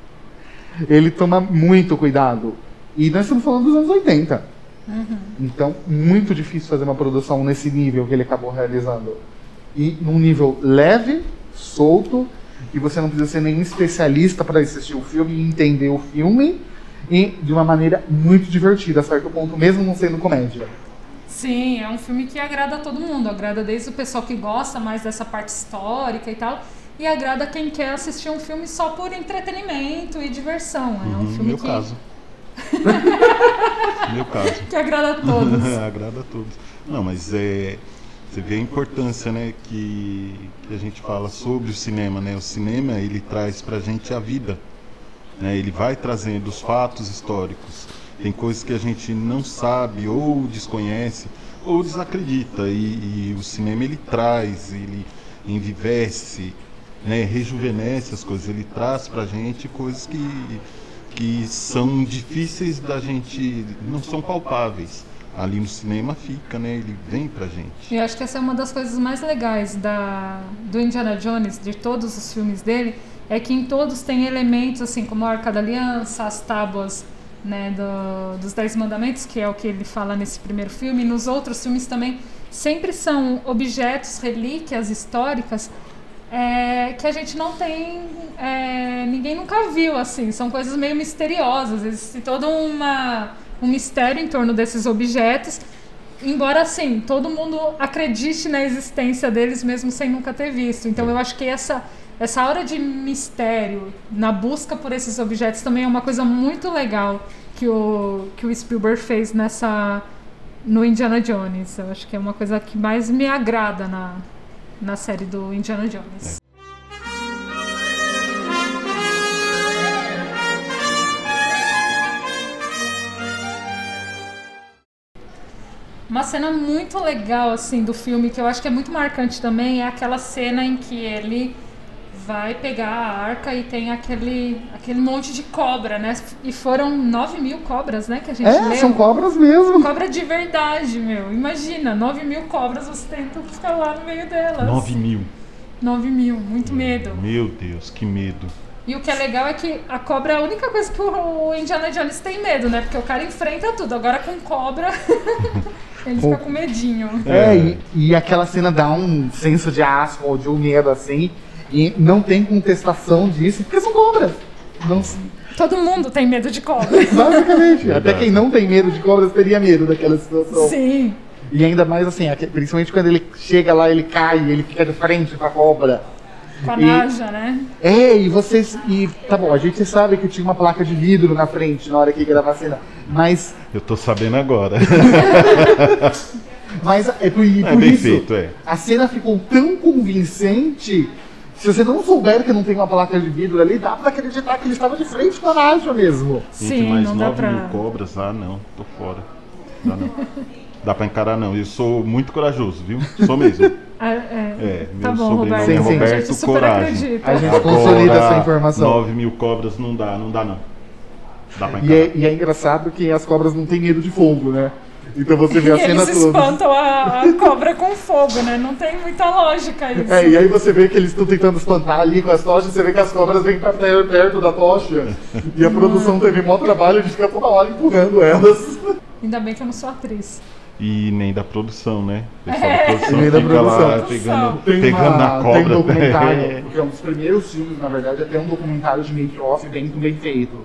Ele toma muito cuidado. E nós estamos falando dos anos 80. Então, muito difícil fazer uma produção nesse nível que ele acabou realizando. E num nível leve, solto, e você não precisa ser nenhum especialista para assistir o filme e entender o filme, e de uma maneira muito divertida, a certo ponto, mesmo não sendo comédia.
Sim, é um filme que agrada a todo mundo. Agrada desde o pessoal que gosta mais dessa parte histórica e tal, e agrada quem quer assistir um filme só por entretenimento e diversão. É um
Uhum,
filme
meu
que,
caso. meu caso.
que agrada a todos.
Agrada a todos. Não, mas é, você vê a importância, né, que, que a gente fala sobre o cinema, né? O cinema ele traz pra gente a vida, né? Ele vai trazendo os fatos históricos. Tem coisas que a gente não sabe ou desconhece ou desacredita e, e o cinema ele traz, ele envivece, né? Rejuvenesce as coisas. Ele traz pra gente coisas que que são difíceis da gente, não são palpáveis. Ali no cinema fica, né? Ele vem pra gente.
Eu acho que essa é uma das coisas mais legais da, do Indiana Jones, de todos os filmes dele, é que em todos tem elementos assim como a Arca da Aliança, as tábuas né, do- dos Dez Mandamentos, que é o que ele fala nesse primeiro filme, e nos outros filmes também sempre são objetos, relíquias históricas é, que a gente não tem, é, ninguém nunca viu assim, são coisas meio misteriosas, existe todo uma, um mistério em torno desses objetos. Embora assim todo mundo acredite na existência deles mesmo sem nunca ter visto. Então eu acho que essa essa hora de mistério na busca por esses objetos também é uma coisa muito legal que o que o Spielberg fez nessa no Indiana Jones. Eu acho que é uma coisa que mais me agrada na na série do Indiana Jones Uma cena muito legal, assim, do filme, que eu acho que é muito marcante também, é aquela cena em que ele vai pegar a arca e tem aquele, aquele monte de cobra, né? E foram 9 mil cobras, né, que a gente
É,
leu.
são cobras mesmo.
Cobra de verdade, meu. Imagina, 9 mil cobras, você tenta ficar lá no meio delas.
9 mil.
9 mil, muito medo.
Meu Deus, que medo.
E o que é legal é que a cobra é a única coisa que o Indiana Jones tem medo, né? Porque o cara enfrenta tudo. Agora com cobra, ele fica com medinho.
É, e, e aquela cena dá um senso de asco ou de um medo assim. E não tem contestação disso, porque são cobras. Não,
Todo mundo tem medo de cobra.
basicamente. Até
Verdade.
quem não tem medo de cobras teria medo daquela situação.
Sim.
E ainda mais assim, principalmente quando ele chega lá, ele cai, ele fica de frente com a cobra.
Com a
E-
Naja, né?
É, e vocês. E tá bom, a gente sabe que tinha uma placa de vidro na frente na hora que grava a cena. Mas.
Eu tô sabendo agora.
Mas é por, e
É
por
bem
isso.
feito, é.
A cena ficou tão convincente. Se você não souber que não tem uma placa de vidro ali, dá pra acreditar que ele estava de frente com a Naja mesmo.
Gente,
Sim,
mais
não dá
9
pra.
mil cobras? Ah, não, tô fora. Dá não. Dá pra encarar não. Eu sou muito corajoso, viu? Sou mesmo.
Ah, é.
É,
Tá
meu
bom,
sobrenome
Roberto.
Sim,
é
sim.
A
Roberto
gente super
Coragem.
acredita.
A gente consolida essa informação.
9 mil cobras não dá, não dá não. Dá pra
E é, e é engraçado que as cobras não têm medo de fogo, né? Então você vê a
E
cena
eles
toda.
espantam a, a cobra com fogo, né? Não tem muita lógica isso.
É, e aí você vê que eles estão tentando espantar ali com as tochas, você vê que as cobras vêm pra per- perto da tocha. E a produção teve maior trabalho de ficar toda hora empurrando elas.
Ainda bem que eu não sou atriz.
E nem da produção, né? O pessoal
É.
da produção
Nem da
fica lá
produção.
pegando,
Tem,
pegando
uma,
na
tem um
cobra. É.
documentário, que é um dos primeiros filmes, na verdade, até um documentário de make-off bem, bem feito.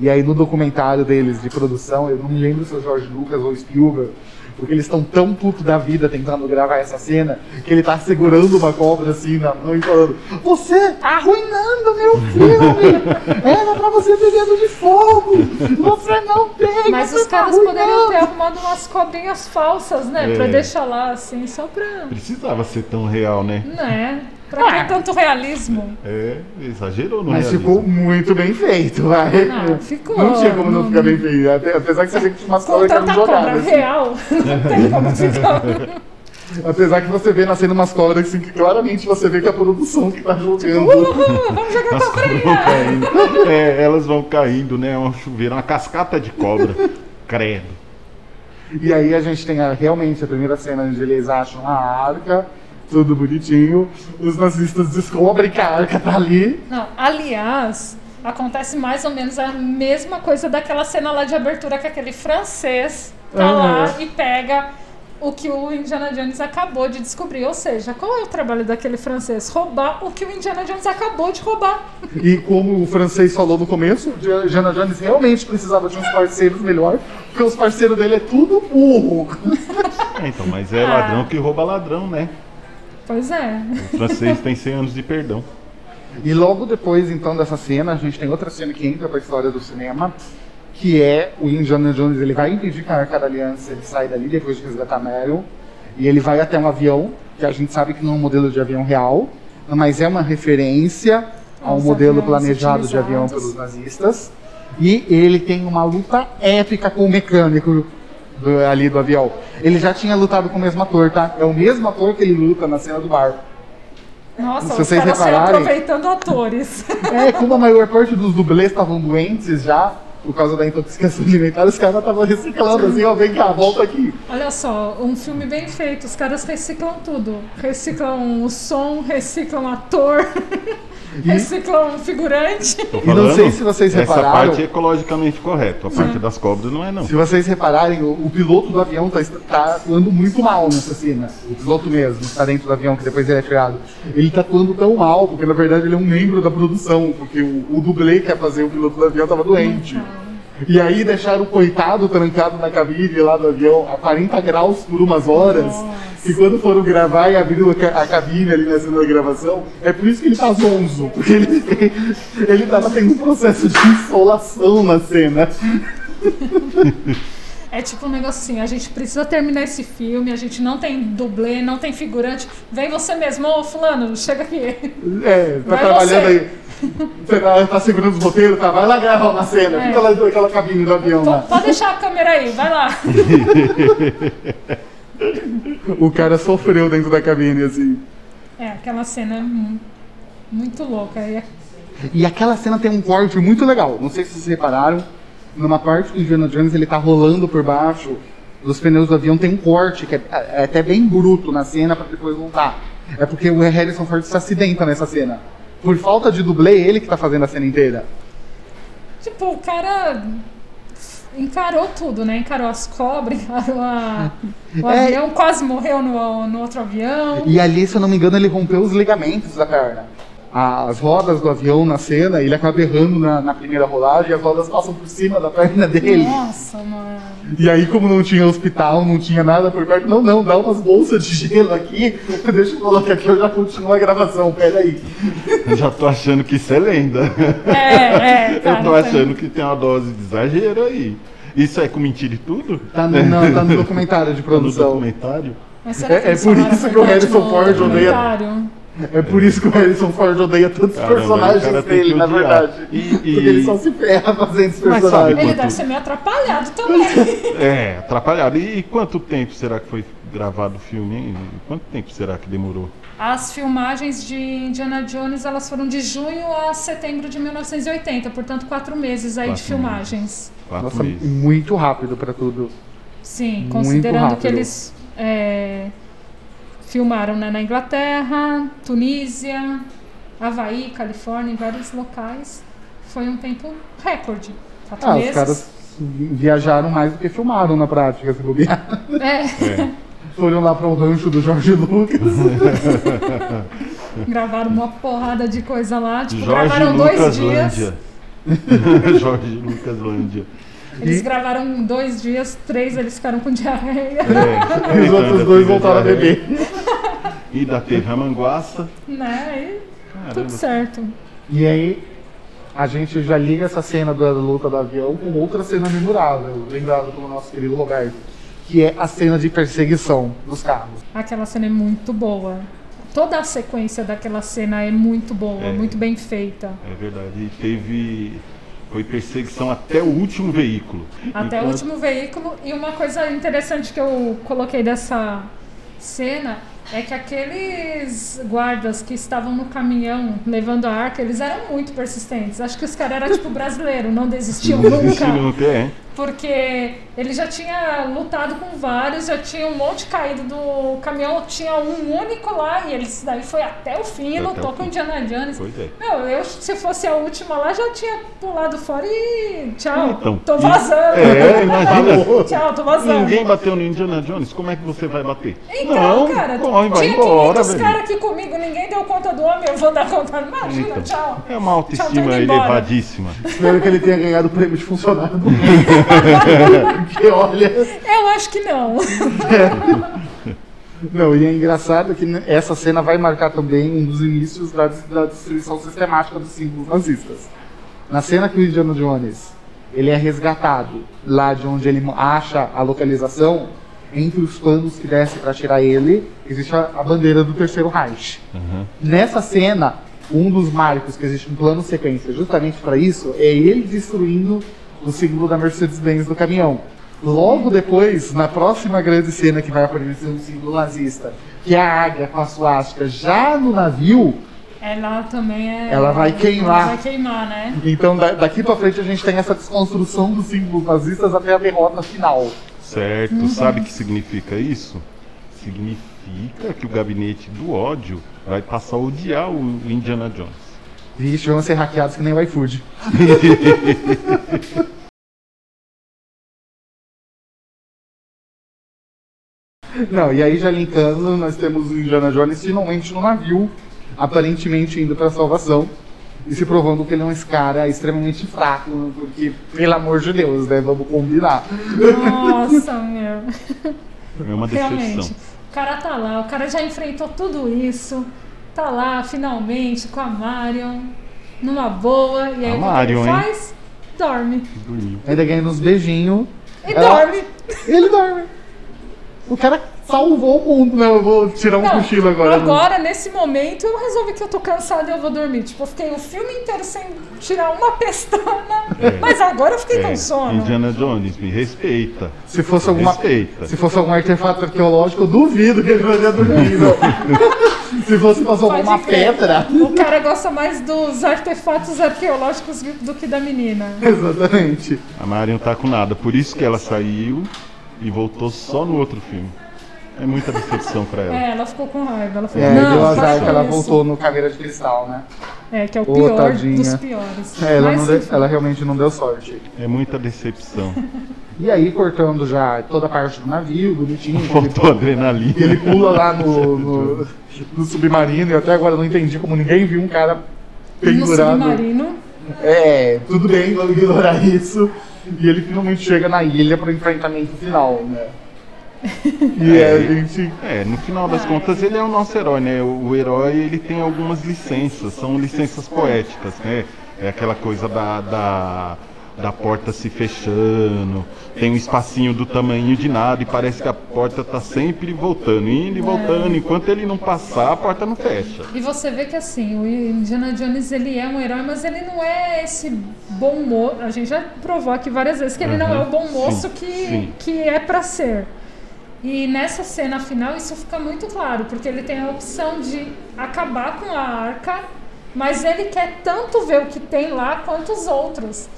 E aí no documentário deles de produção, eu não me lembro se é o George Lucas ou o Spielberg, porque eles estão tão puto da vida tentando gravar essa cena, que ele tá segurando uma cobra assim na mão e falando Você tá arruinando meu filme! Era pra você ter medo de fogo! Você não tem!
Mas os
tá
caras poderiam
arruinando!"
ter arrumado umas cobrinhas falsas, né?
É.
Pra deixar lá assim, só pra.
Precisava ser tão real, né?
Né? Pra
Ah.
ter tanto realismo.
É, exagerou no
Mas
realismo.
ficou muito bem feito, vai.
Ah, ficou.
Não tinha como não
Não-
ficar bem feito. Até- Apesar que você vê que tinha umas
Com
que
tanta cobra
jogadas.
real, não tem como ficar.
Apesar que você vê nascendo umas cobras assim, que claramente você vê que é a produção que tá jogando.
Uhul, vamos jogar
As cobras vão
cobrinha!
caindo. É, elas vão caindo, né? É um chuveiro, uma cascata de cobra. Credo.
E aí a gente tem a- realmente a primeira cena onde eles acham a arca, tudo bonitinho. Os nazistas descobrem que a arca tá ali.
Não, aliás, acontece mais ou menos a mesma coisa daquela cena lá de abertura que aquele francês tá lá e pega o que o Indiana Jones acabou de descobrir. Ou seja, qual é o trabalho daquele francês? Roubar o que o Indiana Jones acabou de roubar.
E como o francês falou no começo, o Jana Jones realmente precisava de uns parceiros melhor, porque os parceiros dele é tudo burro.
É, então, mas é
Ah.
ladrão que rouba ladrão, né?
Pois é.
O francês tem 100 anos de perdão.
E logo depois, então, dessa cena, a gente tem outra cena que entra pra história do cinema, que é o Indiana Jones, ele vai impedir que a Arca da Aliança ele sai dali depois de resgatar Meryl, e ele vai até um avião, que a gente sabe que não é um modelo de avião real, mas é uma referência a um modelo planejado de avião pelos nazistas, e ele tem uma luta épica com o mecânico do- ali do avião. Ele já tinha lutado com o mesmo ator, tá? É o mesmo ator que ele luta na cena do bar.
Nossa,
Se vocês repararem-
aproveitando atores.
É, como a maior parte dos dublês estavam doentes já, por causa da intoxicação alimentar, os caras estavam reciclando assim, ó, vem cá, volta aqui.
Olha só, um filme bem feito, os caras reciclam tudo. Reciclam o som, reciclam ator, reciclam figurante.
E não sei se vocês
Essa
repararam-
parte é ecologicamente correta. A parte das cobras não é, não.
Se vocês repararem, o, o piloto do avião tá, tá atuando muito mal nessa cena. O piloto mesmo, que tá dentro do avião, que depois ele é tirado. Ele tá atuando tão mal, porque na verdade ele é um membro da produção, porque o, o dublê que ia fazer o piloto do avião tava doente. E aí deixaram o coitado trancado na cabine lá do avião a 40 graus por umas horas. E quando foram gravar e abriram a cabine ali na cena da gravação, é por isso que ele tá zonzo. Porque ele, ele tava tendo um processo de insolação na cena.
É tipo um negócio assim, a gente precisa terminar esse filme, a gente não tem dublê, não tem figurante. Vem você mesmo, ô fulano, chega aqui.
É, tá
Vai
trabalhando
você.
aí. Você tá, tá segurando os roteiros, tá? Vai lá gravar uma cena.
É.
Fica lá naquela cabine do avião lá.
Pode deixar a câmera aí, vai lá.
O cara sofreu dentro da cabine, assim.
É, aquela cena é mu- muito louca. É
E aquela cena tem um corte muito legal. Não sei se vocês repararam. Numa parte que o Indiana Jones ele tá rolando por baixo dos pneus do avião, tem um corte que é, é até bem bruto na cena pra depois voltar. É porque o Harrison Ford se acidenta nessa cena. Por falta de dublê, ele que tá fazendo a cena inteira.
Tipo, o cara encarou tudo, né? Encarou as cobras, encarou a... o
É.
avião, quase morreu no, no outro avião.
E ali, se eu não me engano, ele rompeu os ligamentos da perna. As rodas do avião na cena, ele acaba errando na, na primeira rolagem e as rodas passam por cima da perna dele.
Nossa, mano.
E aí, como não tinha hospital, não tinha nada por perto, não, não, dá umas bolsas de gelo aqui, deixa eu colocar aqui, eu já continuo a gravação, peraí.
Eu já tô achando que isso é lenda.
É, é, cara.
Eu tô achando que tem uma dose de exagero aí. Isso é com mentira e tudo?
Tá no, não, tá no documentário de
Tá no
produção.
documentário?
Mas será
É-
que
é por isso que o
verdade
Harrison Ford odeia-? É por isso que o Harrison Ford odeia tantos
Caramba, o
personagens dele,
que
na verdade.
E- e-
Porque ele só se ferra fazendo os
Mas sabe
personagens.
Ele
Quanto-
deve ser meio atrapalhado também.
É, atrapalhado. E quanto tempo será que foi gravado o filme, hein? Quanto tempo será que demorou?
As filmagens de Indiana Jones elas foram de junho a setembro de 1980, portanto quatro meses aí de
Quatro
filmagens.
Quatro
Nossa,
meses.
muito rápido pra tudo.
Sim,
Muito
considerando que
rápido.
eles é, filmaram né, na Inglaterra, Tunísia, Havaí, Califórnia, em vários locais. Foi um tempo recorde. Quatro
Ah, os
meses.
caras viajaram mais do que filmaram na prática, se bobear.
É,
É.
Foram lá para o rancho do Jorge Lucas.
gravaram uma porrada de coisa lá. Tipo,
Jorge
gravaram dois
Lucas
dias.
Lândia. Jorge Lucas Lândia.
Eles
E-
gravaram dois dias, três eles ficaram com diarreia.
É,
E os outros dois voltaram a beber.
E da teve Ramanguaça.
Né? E tudo certo.
E aí, a gente já liga essa cena da luta do avião com outra cena memorável, lembrada pelo nosso querido Roberto, que é a cena de perseguição dos carros.
Aquela cena é muito boa. Toda a sequência daquela cena é muito boa,
É.
muito bem feita.
É verdade. E teve. Foi perseguição até o último veículo.
Até o
Enquanto-
último veículo. E uma coisa interessante que eu coloquei dessa cena é que aqueles guardas que estavam no caminhão levando a arca, eles eram muito persistentes. Acho que os caras eram tipo brasileiro, não desistiam
Não existe
nunca.
nunca, é.
Porque ele já tinha lutado com vários, já tinha um monte caído do caminhão, tinha um único lá e ele daí foi até o fim e
até
lutou
o
com
fim.
Indiana Jones.
Pois é.
Meu, eu se fosse a última lá já tinha pulado fora e tchau,
Então,
tô
e-
vazando.
É, imagina.
Tchau, tô vazando.
Ninguém bateu no Indiana Jones, como é que você vai bater?
Então,
não,
cara,
corre, vai
tinha
embora,
500
velho.
caras aqui comigo, ninguém deu conta do homem, eu vou dar conta. Imagina,
Então,
tchau.
É uma
Tchau,
autoestima
embora.
elevadíssima.
Espero que ele tenha ganhado o prêmio de funcionário. Porque olha.
Eu acho que não.
Não, e é engraçado que essa cena vai marcar também um dos inícios da, da destruição sistemática dos símbolos nazistas. Na cena que o Indiana Jones ele é resgatado lá de onde ele acha a localização, entre os panos que desce para tirar ele, existe a, a bandeira do Terceiro Reich.
Uhum.
Nessa cena, um dos marcos que existe um plano sequência justamente para isso é ele destruindo o símbolo da Mercedes-Benz do caminhão. Logo depois, na próxima grande cena que vai aparecer um símbolo nazista, que é a águia com a suástica já no navio,
Ela também é.
Ela vai queimar.
Vai queimar, né?
então da- daqui para frente a gente tem essa desconstrução dos símbolos nazistas até a derrota final.
Certo.
Uhum.
Sabe o que significa isso? Significa que o gabinete do ódio vai passar a odiar o Indiana Jones.
Vixe, vão ser hackeados que nem o iFood. Não, e aí já linkando, nós temos o Indiana Jones finalmente no navio, aparentemente indo para salvação e se provando que ele é um cara extremamente fraco, porque, pelo amor de Deus, né? Vamos combinar.
Nossa, meu.
É uma decepção.
Realmente. O cara tá lá, o cara já enfrentou tudo isso. Tá lá, finalmente, com a Marion, numa boa. E aí
A
o que ele
hein?
faz? Dorme.
Dormiu.
Ainda ganha uns beijinhos.
E
Ela-
dorme.
Ele dorme. O cara salvou o mundo, né? Eu vou tirar um
Não,
cochilo agora.
agora, nesse momento, eu resolvi que eu tô cansada e eu vou dormir. Tipo, eu fiquei o filme inteiro sem tirar uma pestana.
É.
Mas agora eu fiquei
É,
com sono.
Indiana Jones, me respeita.
Se fosse alguma
Respeita.
Se fosse algum artefato arqueológico, eu duvido que ele não ia dormir. não. Se fosse pra salvar
Pode
uma
crer.
pedra.
O cara gosta mais dos artefatos arqueológicos do que da menina.
Exatamente.
A Marion tá com nada, por isso que ela saiu e voltou só no outro filme. É muita decepção pra ela.
É, ela ficou com raiva. Ela falou,
É,
não,
deu azar que ela
isso.
voltou no Caveira de Cristal, né?
É, que é o
Ô,
pior
tadinha.
dos piores.
É, ela,
Mas,
deu- ela realmente não deu sorte.
É muita decepção.
E aí, cortando já toda a parte do navio, bonitinho, ele,
Faltou adrenalina.
ele pula lá no, no, no submarino, e até agora eu não entendi como ninguém viu um cara
no
pendurado.
submarino.
É, tudo bem, vamos ignorar isso. E ele finalmente chega na ilha para o enfrentamento final, né? E é, a gente.
É, no final das contas ele é o nosso herói, né? O, o herói ele tem algumas licenças, são licenças poéticas, né? É aquela coisa da, da, da porta se fechando, tem um espacinho do tamanho de nada e parece que a porta tá sempre voltando, indo e voltando. Enquanto ele não passar, a porta não fecha.
E você vê que assim, o Indiana Jones ele é um herói, mas ele não é esse bom moço. A gente já provou aqui várias vezes que ele não é o bom
Uhum.
moço
Sim,
que,
sim.
que é pra ser. E nessa cena final isso fica muito claro, porque ele tem a opção de acabar com a arca, mas ele quer tanto ver o que tem lá quanto os outros.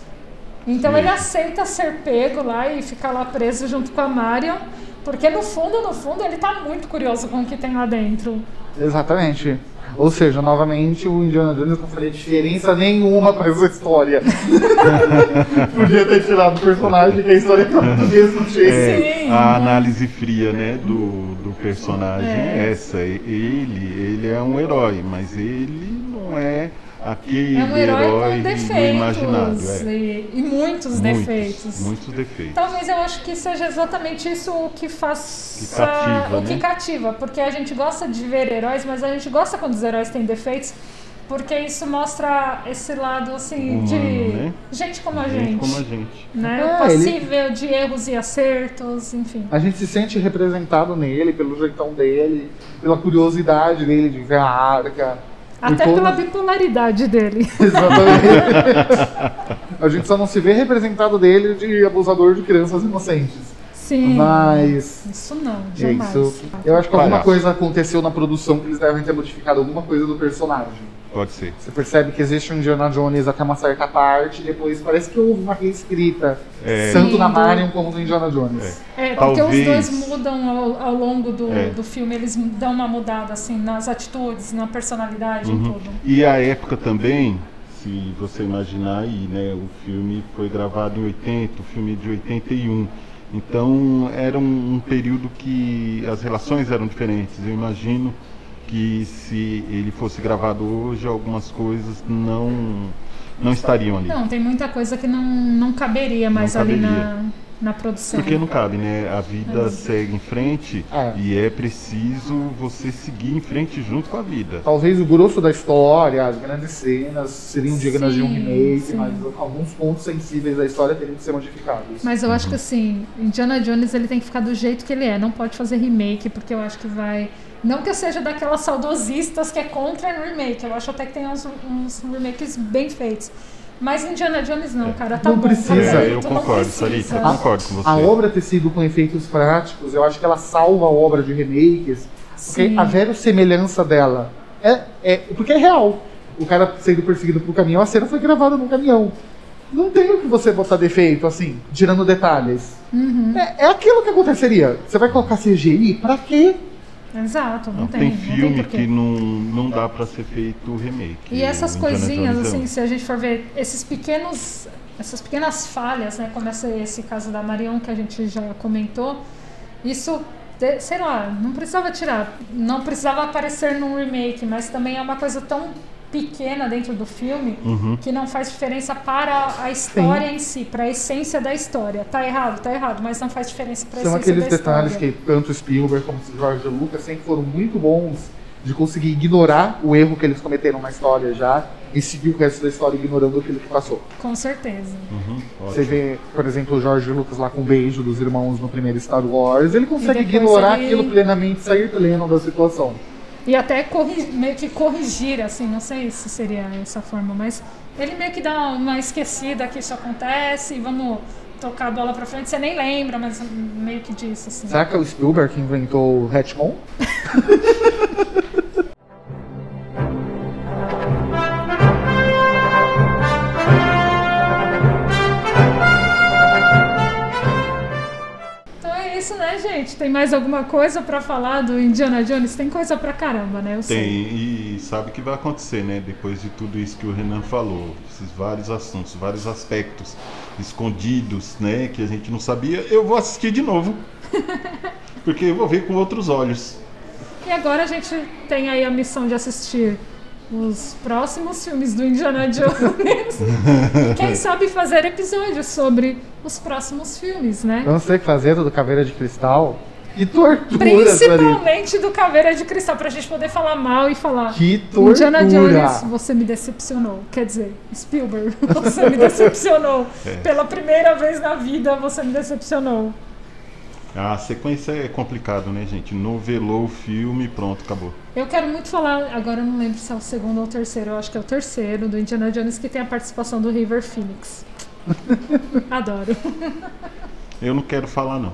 Então
Sim.
ele aceita ser pego lá e ficar lá preso junto com a Marion, porque no fundo, no fundo, ele tá muito curioso com o que tem lá dentro.
Exatamente. Ou seja, novamente, o Indiana Jones não faria diferença nenhuma com essa história. Podia ter tirado o personagem que a história tá do mesmo jeito.
É,
Sim.
a análise fria, né, do, do personagem é.
É.
essa. Ele, ele é um herói, mas ele não é aquele
É um herói, com
do
defeitos
imaginário. É.
e, e muitos, defeitos.
Muitos defeitos.
Talvez eu acho que seja exatamente isso o que faz
Que cativa,
o que
né?
cativa, porque a gente gosta de ver heróis, mas a gente gosta quando os heróis têm defeitos, porque isso mostra esse lado assim
Humano,
de
né?
gente como a
Gente
gente,
como a gente.
né?
É, ele-
Passível de erros e acertos, enfim.
A gente se sente representado nele, pelo jeitão dele, pela curiosidade dele de ver a arca.
Até pela bipolaridade dele.
Exatamente. a gente só não se vê representado dele de abusador de crianças inocentes.
Sim.
Mas.
Isso não, jamais.
isso. Eu acho que alguma
Palhaço.
coisa aconteceu na produção que eles devem ter modificado alguma coisa do personagem.
Pode ser.
Você percebe que existe um Indiana Jones até uma certa parte, e depois parece que houve uma reescrita,
É.
tanto na
do-
Marion como no Indiana Jones.
É, porque
Talvez-
os dois mudam ao, ao longo do,
É.
do filme, eles dão uma mudada assim nas atitudes, na personalidade, em
Uhum.
tudo.
E a época também, se você imaginar aí, né, o filme foi gravado em 80, o filme é de 81. Então era um, um período que as relações eram diferentes. Eu imagino que se ele fosse gravado hoje, algumas coisas não não estariam ali.
Não, tem muita coisa que não, não caberia mais ali
caberia.
na, na produção.
Porque não cabe, né? A vida segue em frente
É.
e é preciso você seguir em frente junto com a vida.
Talvez o grosso da história, as grandes cenas seriam dignas de um
Sim,
remake,
sim.
mas alguns pontos sensíveis da história teriam que ser modificados.
Mas eu acho
Uhum.
que assim, Indiana Jones ele tem que ficar do jeito que ele é, não pode fazer remake, porque eu acho que vai. Não que eu seja daquelas saudosistas que é contra remake, eu acho até que tem uns, uns remakes bem feitos. Mas Indiana Jones não, cara, tá
Não
bom.
precisa.
tá
É, eu concordo. Sarita, eu concordo com você.
A obra ter sido com efeitos práticos, eu acho que ela salva a obra de remakes, porque a verossemelhança dela é, é. Porque é real. O cara sendo perseguido por caminhão, a cena foi gravada num caminhão. Não tem o que você botar defeito, assim, tirando detalhes.
Uhum.
É, é aquilo que aconteceria. Você vai colocar CGI? Pra quê?
Exato, não,
Não,
tem.
tem,
não tem
filme que não, não dá pra ser feito remake.
E essas
O Indiana
coisinhas, assim, se a gente for ver esses pequenos, essas pequenas falhas, né, como esse, caso da Marion que a gente já comentou, isso, sei lá, não precisava tirar, não precisava aparecer num remake, mas também é uma coisa tão pequena dentro do filme
Uhum.
que não faz diferença para a história em si, para a essência da história. Tá errado, tá errado, mas não faz diferença para a
São
essência
aqueles
da
detalhes
história.
que tanto Spielberg como George Lucas sempre foram muito bons de conseguir ignorar o erro que eles cometeram na história já e seguir o resto da história ignorando aquilo que passou.
Com certeza.
Uhum,
Você vê, por exemplo, o George Lucas lá com o beijo dos irmãos no primeiro Star Wars, ele consegue ignorar
ele-
aquilo plenamente, sair pleno da situação.
E até corri- meio que corrigir, assim, não sei se seria essa forma, mas ele meio que dá uma esquecida que isso acontece e vamos tocar a bola pra frente. Você nem lembra, mas meio que disso, assim.
Será que é o Spielberg que inventou o Hatchmon?
isso, né, gente? Tem mais alguma coisa pra falar do Indiana Jones? Tem coisa pra caramba, né? Eu
Tem,
sei.
e sabe o que vai acontecer, né? Depois de tudo isso que o Renan falou, esses vários assuntos, vários aspectos escondidos, né? Que a gente não sabia, eu vou assistir de novo. Porque eu vou ver com outros olhos.
E agora a gente tem aí a missão de assistir os próximos filmes do Indiana Jones. quem sabe fazer episódios sobre os próximos filmes, né?
Vamos ter que fazer do Caveira de Cristal. Que tortura.
Principalmente do Caveira de Cristal, pra gente poder falar mal e falar.
Que tortura.
Indiana Jones, você me decepcionou. Quer dizer, Spielberg, você me decepcionou.
É.
Pela primeira vez na vida, você me decepcionou.
A sequência é complicado, né, gente? Novelou o filme, pronto, acabou.
Eu quero muito falar, agora eu não lembro se é o segundo ou o terceiro, eu acho que é o terceiro, do Indiana Jones, que tem a participação do River Phoenix. Adoro.
Eu não quero falar, não.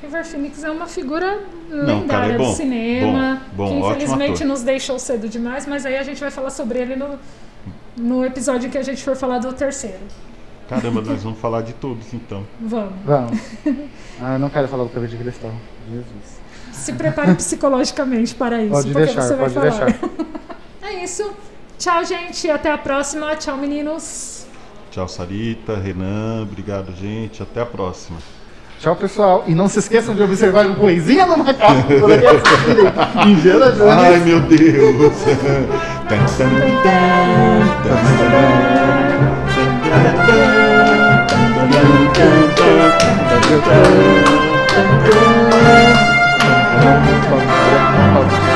River Phoenix é uma figura
Não,
lendária
cara, é bom,
do cinema,
bom, bom,
que
ótimo
infelizmente
ator.
nos deixou cedo demais, mas aí a gente vai falar sobre ele no, no episódio que a gente for falar do terceiro.
Caramba, nós vamos falar de todos, então.
Vamos.
Vamos. Ah, eu não quero falar do Caveira de Cristal. Jesus.
Se prepare psicologicamente para isso,
Pode
porque
deixar,
você vai
pode
falar.
deixar.
É isso. Tchau, gente. Até a próxima. Tchau, meninos.
Tchau, Sarita, Renan, obrigado, gente. Até a próxima.
Tchau, pessoal. E não se esqueçam de observar o Coisinha no Macaco. Indiana Jones.
Ai, meu Deus! Thank you.